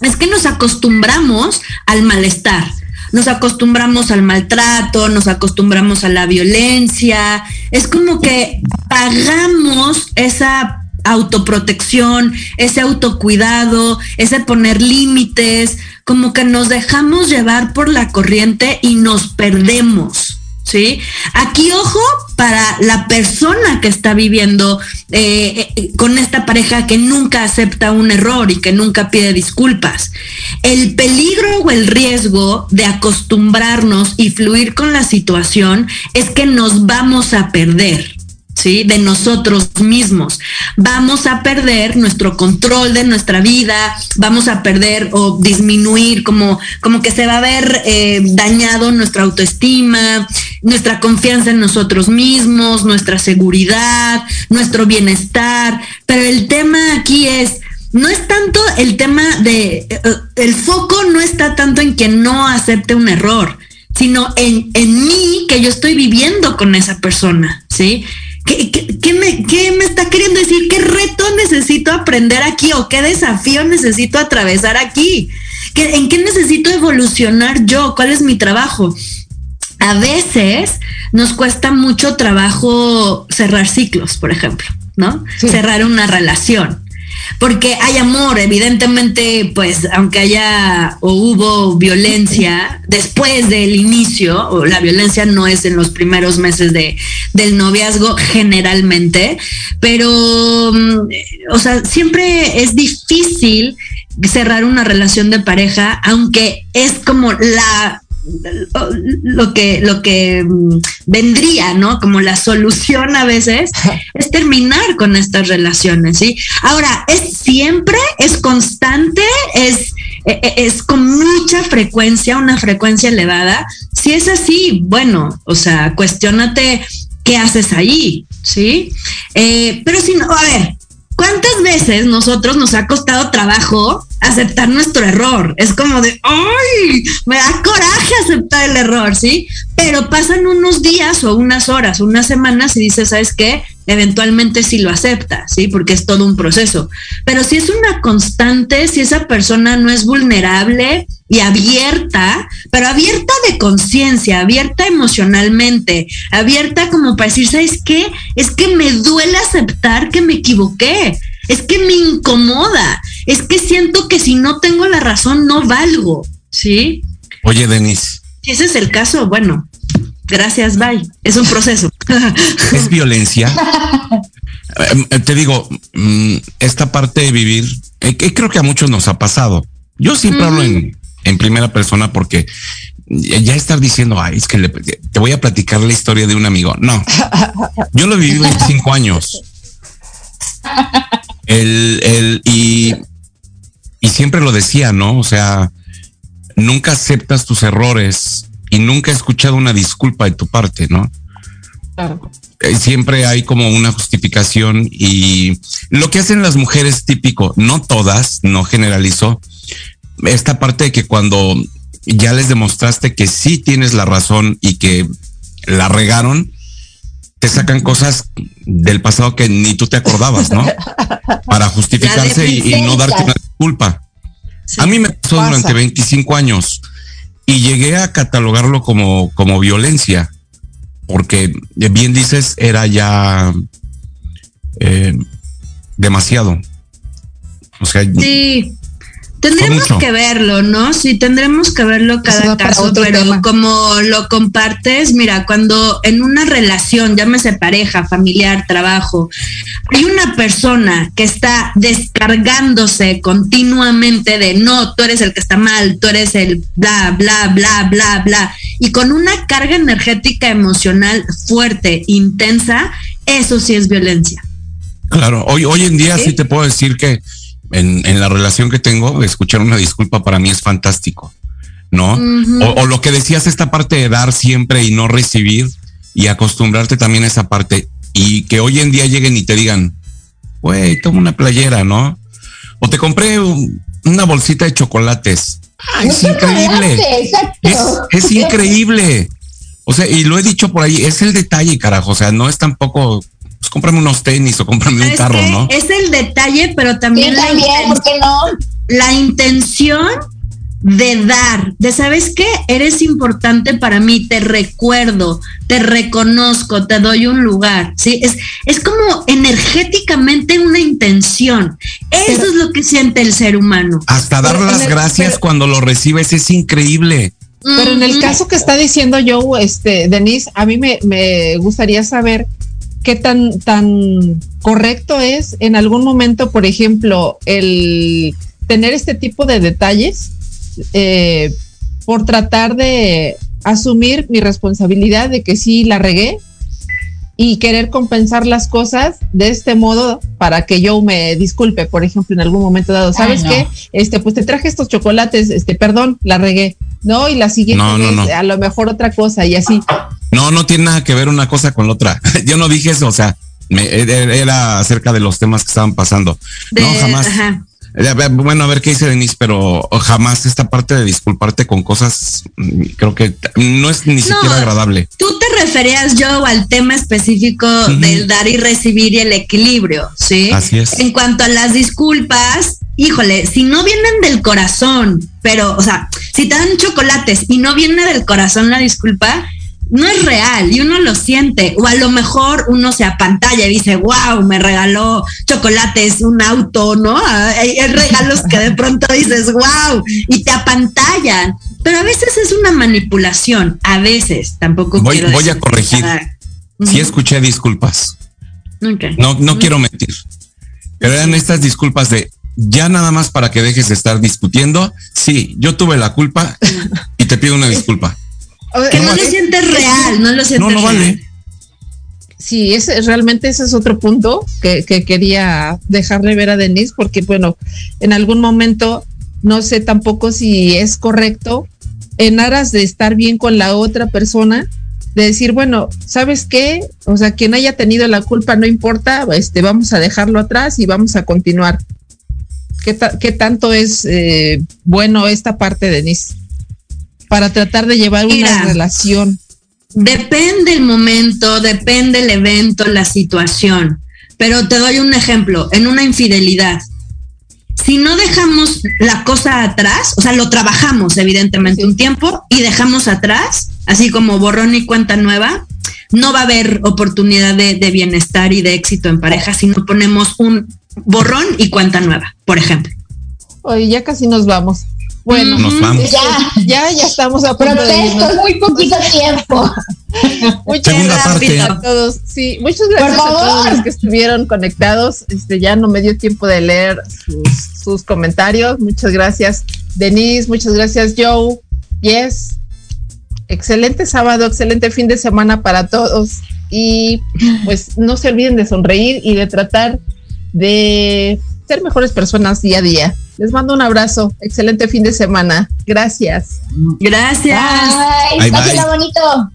Es que nos acostumbramos al malestar nos acostumbramos al maltrato, nos acostumbramos a la violencia, es como que pagamos esa autoprotección, ese autocuidado, ese poner límites, como que nos dejamos llevar por la corriente y nos perdemos. ¿Sí? Aquí, ojo, para la persona que está viviendo eh, eh, con esta pareja que nunca acepta un error y que nunca pide disculpas. El peligro o el riesgo de acostumbrarnos y fluir con la situación es que nos vamos a perder. ¿Sí? De nosotros mismos. Vamos a perder nuestro control de nuestra vida, vamos a perder o disminuir, como, como que se va a ver eh, dañado nuestra autoestima, nuestra confianza en nosotros mismos, nuestra seguridad, nuestro bienestar. Pero el tema aquí es, no es tanto el tema de, eh, el foco no está tanto en que no acepte un error, sino en, en mí que yo estoy viviendo con esa persona, ¿sí? ¿Qué, me, ¿Qué me está queriendo decir? ¿Qué reto necesito aprender aquí o qué desafío necesito atravesar aquí? ¿Qué, ¿En qué necesito evolucionar yo? ¿Cuál es mi trabajo? A veces nos cuesta mucho trabajo cerrar ciclos, por ejemplo, ¿no? Cerrar una relación porque hay amor, evidentemente, pues aunque haya o hubo violencia después del inicio, o la violencia no es en los primeros meses de, del noviazgo generalmente, pero, mm, o sea, siempre es difícil cerrar una relación de pareja, aunque es como la lo que, lo que mm, vendría, ¿no? Como la solución a veces es terminar con estas relaciones, ¿sí? Ahora, es siempre, es constante, es, e, e, es con mucha frecuencia, una frecuencia elevada. Si es así, bueno, o sea, cuestionate qué haces ahí, ¿sí? Eh, pero si no, a ver, ¿Cuántas veces nosotros nos ha costado trabajo aceptar nuestro error? Es como de, ¡ay! Me da coraje aceptar el error, ¿sí? Pero pasan unos días o unas horas, unas semanas y dices, ¿sabes qué? Eventualmente sí lo acepta, ¿sí? Porque es todo un proceso. Pero si es una constante, si esa persona no es vulnerable y abierta, pero abierta de conciencia, abierta emocionalmente, abierta como para decir, ¿sabes qué? Es que me duele aceptar que me equivoqué, es que me incomoda, es que siento que si no tengo la razón no valgo, ¿sí? Oye, Denise. Si ese es el caso, bueno, gracias, bye. Es un proceso. ¿Es violencia? Eh, te digo, mm, esta parte de vivir, eh, creo que a muchos nos ha pasado. Yo siempre hablo en, en primera persona porque ya estar diciendo, ay, es que le- te voy a platicar la historia de un amigo. No, yo lo viví 25 años. El, el, y, y siempre lo decía, ¿no? O sea, nunca aceptas tus errores y nunca he escuchado una disculpa de tu parte, ¿no? Claro. Eh, siempre hay como una justificación y lo que hacen las mujeres típico, no todas, no generalizo, esta parte de que cuando ya les demostraste que sí tienes la razón y que la regaron, te sacan cosas del pasado que ni tú te acordabas, ¿no? Para justificarse y, y no darte una disculpa. A mí me pasó pasa. durante 25 años y llegué a catalogarlo como, como violencia, porque eh, bien dices, era ya eh, demasiado. O sea, Sí. Tendremos que verlo, ¿no? Sí, tendremos que verlo cada caso, pero tema. como lo compartes, mira, cuando en una relación, llámese pareja, familiar, trabajo, hay una persona que está descargándose continuamente de no, tú eres el que está mal, tú eres el bla, bla, bla, bla, bla, y con una carga energética emocional fuerte, intensa, eso sí es violencia. Claro, hoy, hoy en día sí te puedo decir que en, en la relación que tengo, escuchar una disculpa para mí es fantástico, ¿no? O, o lo que decías, esta parte de dar siempre y no recibir y acostumbrarte también a esa parte y que hoy en día lleguen y te digan, güey, toma una playera, ¿no? O te compré un- una bolsita de chocolates. Ay, es increíble. es increíble. O sea, y lo he dicho por ahí, es el detalle, carajo. O sea, no es tampoco, pues cómprame unos tenis o cómprame un Es carro, ¿no? Es el detalle, pero también, Sí, la, también, ¿por qué no? la intención de dar, de sabes qué, eres importante para mí, te recuerdo, te reconozco, te doy un lugar, ¿sí? Es, es como energéticamente una intención. Eso es lo que siente el ser humano. Hasta dar Pero las el- gracias pero- cuando lo recibes es increíble. Pero en el caso que está diciendo yo, este, Denise, a mí me, me gustaría saber qué tan, tan correcto es en algún momento, por ejemplo, el tener este tipo de detalles eh, por tratar de asumir mi responsabilidad de que sí la regué y querer compensar las cosas de este modo para que yo me disculpe, por ejemplo, en algún momento dado. ¿Sabes Ay, no. qué? Este, pues te traje estos chocolates, este, perdón, la regué. No, y la siguiente No, no, vez, no. a lo mejor otra cosa y así. No, no tiene nada que ver una cosa con la otra. Yo no dije eso, o sea, me- era acerca de los temas que estaban pasando. De- no, jamás. ajá. Eh, Bueno, a ver qué dice Denise, pero jamás esta parte de disculparte con cosas, mm, creo que no es ni siquiera agradable. Tú te referías, yo, al tema específico del dar y recibir y el equilibrio, ¿sí? Así es. En cuanto a las disculpas, híjole, si no vienen del corazón, pero, o sea, si te dan chocolates y no viene del corazón la disculpa, no es real y uno lo siente. O a lo mejor uno se apantalla y dice, wow, me regaló chocolates, un auto, ¿no? Hay, hay regalos que de pronto dices, wow, y te apantallan. Pero a veces es una manipulación, a veces, tampoco Voy, quiero voy a corregir. Sí escuché disculpas. No, no quiero mentir. Pero eran estas disculpas de ya nada más para que dejes de estar discutiendo. Sí, yo tuve la culpa y te pido una disculpa. Que no lo sientes real, no lo sientes No, no real. vale. Sí, ese, realmente ese es otro punto que, que quería dejarle ver a Denise, porque bueno, en algún momento no sé tampoco si es correcto en aras de estar bien con la otra persona, de decir, bueno, ¿sabes qué? O sea, quien haya tenido la culpa no importa, este, vamos a dejarlo atrás y vamos a continuar. ¿Qué, ta- qué tanto es eh, bueno esta parte, Denise? Para tratar de llevar una relación. Depende el momento, depende el evento, la situación. Pero te doy un ejemplo, en una infidelidad. si no dejamos la cosa atrás, o sea, lo trabajamos evidentemente un tiempo y dejamos atrás, así como borrón y cuenta nueva, no va a haber oportunidad de, de bienestar y de éxito en pareja si no ponemos un borrón y cuenta nueva, por ejemplo. Oye, ya casi nos vamos. Bueno, Nos vamos. este, ya, ya estamos a punto Protesto, muy poquito tiempo. Muchas Segunda gracias parte. a todos. Sí, muchas gracias a todos los que estuvieron conectados. Este, ya no me dio tiempo de leer sus, sus comentarios. Muchas gracias, Denise. Muchas gracias, Joe. Yes. Excelente sábado, excelente fin de semana para todos. Y pues no se olviden de sonreír y de tratar de ser mejores personas día a día. Les mando un abrazo. Excelente fin de semana. Gracias. Gracias. Ay, Bye, pásenla bye. bonito.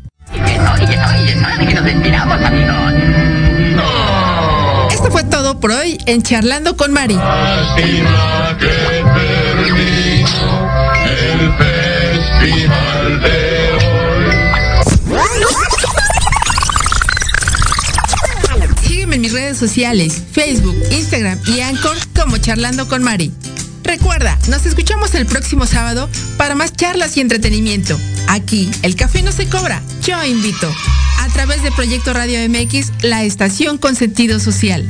Esto fue todo por hoy en Charlando con Mari. Lástima que terminó el festival de Sígueme en mis redes sociales, Facebook, Instagram y Anchor como Charlando con Mari. Recuerda, nos escuchamos el próximo sábado para más charlas y entretenimiento. Aquí, el café no se cobra, yo invito. A través de Proyecto Radio MX, la estación con sentido social.